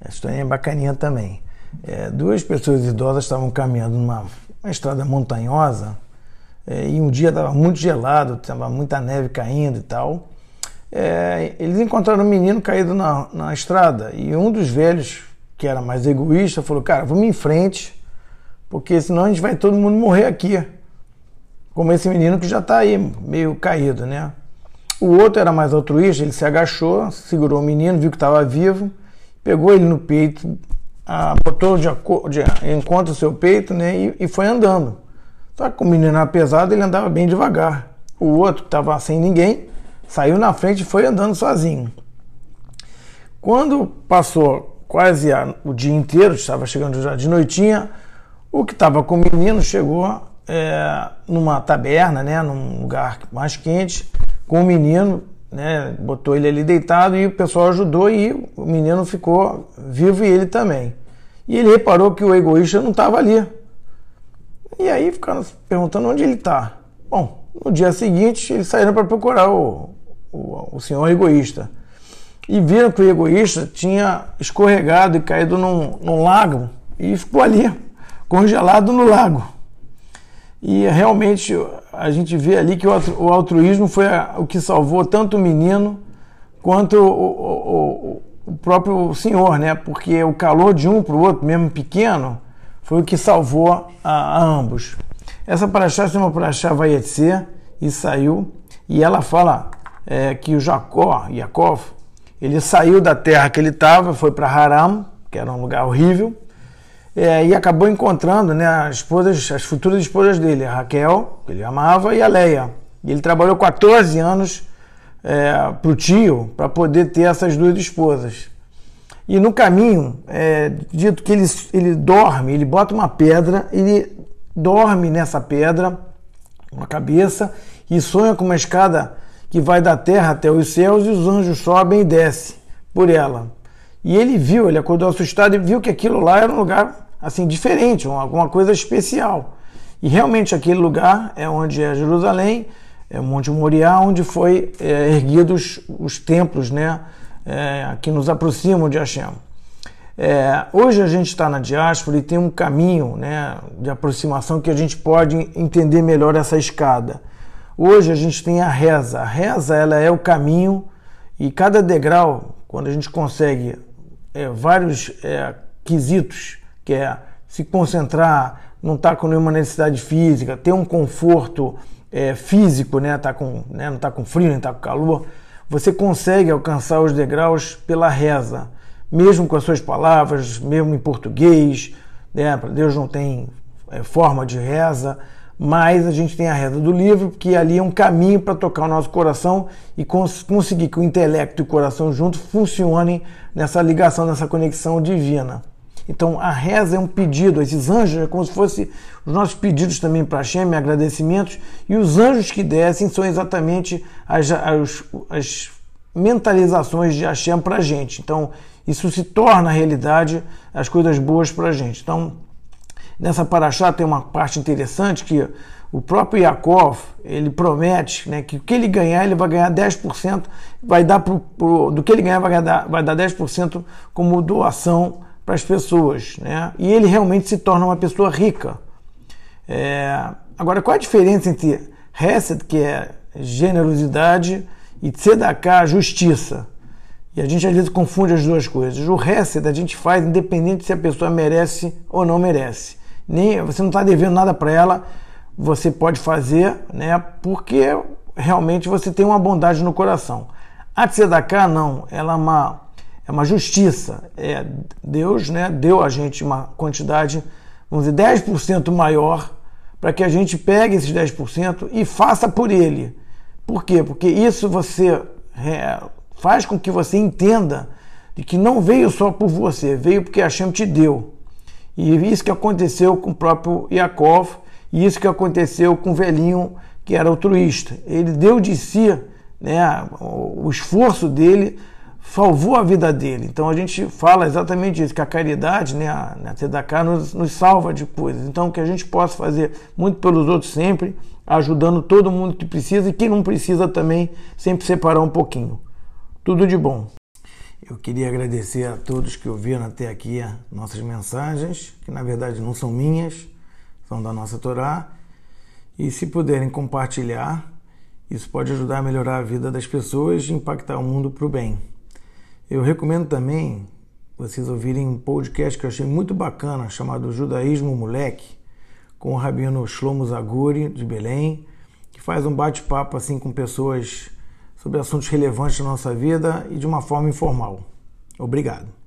Essa história é bacaninha também. É, duas pessoas idosas estavam caminhando numa estrada montanhosa é, e um dia estava muito gelado, estava muita neve caindo e tal. É, eles encontraram um menino caído na, na estrada e um dos velhos, que era mais egoísta, falou: Cara, vamos em frente, porque senão a gente vai todo mundo morrer aqui. Como esse menino que já está aí, meio caído, né? O outro era mais altruísta, ele se agachou, segurou o menino, viu que estava vivo, pegou ele no peito, botou de, de encontro o seu peito né, e, e foi andando. Só que o menino era pesado, ele andava bem devagar. O outro, que estava sem ninguém, saiu na frente e foi andando sozinho. Quando passou quase o dia inteiro, estava chegando já de noitinha, o que estava com o menino chegou é, numa taberna, né, num lugar mais quente, com o menino, né, botou ele ali deitado e o pessoal ajudou e o menino ficou vivo e ele também. E ele reparou que o egoísta não estava ali. E aí ficaram perguntando onde ele está. Bom, no dia seguinte eles saíram para procurar o, o, o, senhor egoísta. E viram que o egoísta tinha escorregado e caído num, num lago e ficou ali, congelado no lago. E realmente a gente vê ali que o altruísmo foi o que salvou tanto o menino quanto o, o, o próprio senhor, né? Porque o calor de um para o outro, mesmo pequeno, foi o que salvou a, a ambos. Essa paraxá uma paraxá ser e saiu, e ela fala é, que o Jacó, Yaakov, ele saiu da terra que ele estava, foi para Haram, que era um lugar horrível, é, e acabou encontrando né, as, esposas, as futuras esposas dele, a Raquel, que ele amava, e a Leia. E ele trabalhou 14 anos é, para o tio para poder ter essas duas esposas. E no caminho, é, dito que ele, ele dorme, ele bota uma pedra, ele dorme nessa pedra, uma cabeça, e sonha com uma escada que vai da terra até os céus e os anjos sobem e descem por ela. E ele viu, ele acordou assustado e viu que aquilo lá era um lugar assim diferente, alguma coisa especial. E realmente aquele lugar é onde é Jerusalém, é o Monte Moriá, onde foi é, erguidos os templos, né, é, que nos aproximam de Hashem. É, hoje a gente está na diáspora e tem um caminho né, de aproximação que a gente pode entender melhor essa escada. Hoje a gente tem a reza. A reza ela é o caminho e cada degrau, quando a gente consegue é, vários é, quesitos que é se concentrar, não estar tá com nenhuma necessidade física, ter um conforto é, físico, né? Tá com, né? não está com frio, nem está com calor, você consegue alcançar os degraus pela reza, mesmo com as suas palavras, mesmo em português, né? Deus não tem é, forma de reza, mas a gente tem a reza do livro, que ali é um caminho para tocar o nosso coração e cons conseguir que o intelecto e o coração juntos funcionem nessa ligação, nessa conexão divina. Então a reza é um pedido, esses anjos é como se fossem os nossos pedidos também para Hashem, agradecimentos, e os anjos que descem são exatamente as, as, as mentalizações de Hashem para a gente. Então isso se torna realidade as coisas boas para a gente. Então nessa paraxá tem uma parte interessante que o próprio Yaakov, ele promete né, que o que ele ganhar, ele vai ganhar 10%, vai dar pro, pro, do que ele ganhar, vai dar, vai dar 10% como doação para as pessoas, né? E ele realmente se torna uma pessoa rica. É... Agora, qual a diferença entre Hesed, que é generosidade, e Tzedakah, justiça? E a gente às vezes confunde as duas coisas. O Hesed a gente faz independente se a pessoa merece ou não merece. Nem, você não está devendo nada para ela, você pode fazer, né? Porque realmente você tem uma bondade no coração. A Tzedakah não, ela é uma é uma justiça. É, Deus né, deu a gente uma quantidade, vamos dizer, 10% maior para que a gente pegue esses 10% e faça por ele. Por quê? Porque isso você é, faz com que você entenda de que não veio só por você, veio porque Hashem te deu. E isso que aconteceu com o próprio Yaakov, e isso que aconteceu com o velhinho que era altruísta. Ele deu de si né, o esforço dele salvou a vida dele. Então a gente fala exatamente isso, que a caridade, né, a, a Tzedakah nos, nos salva de coisas. Então que a gente possa fazer muito pelos outros sempre, ajudando todo mundo que precisa e quem não precisa também, sempre separar um pouquinho. Tudo de bom. Eu queria agradecer a todos que ouviram até aqui nossas mensagens, que na verdade não são minhas, são da nossa Torá. E se puderem compartilhar, isso pode ajudar a melhorar a vida das pessoas e impactar o mundo para o bem. Eu recomendo também vocês ouvirem um podcast que eu achei muito bacana, chamado Judaísmo Moleque, com o rabino Shlomo Zaguri, de Belém, que faz um bate-papo assim com pessoas sobre assuntos relevantes da nossa vida e de uma forma informal. Obrigado.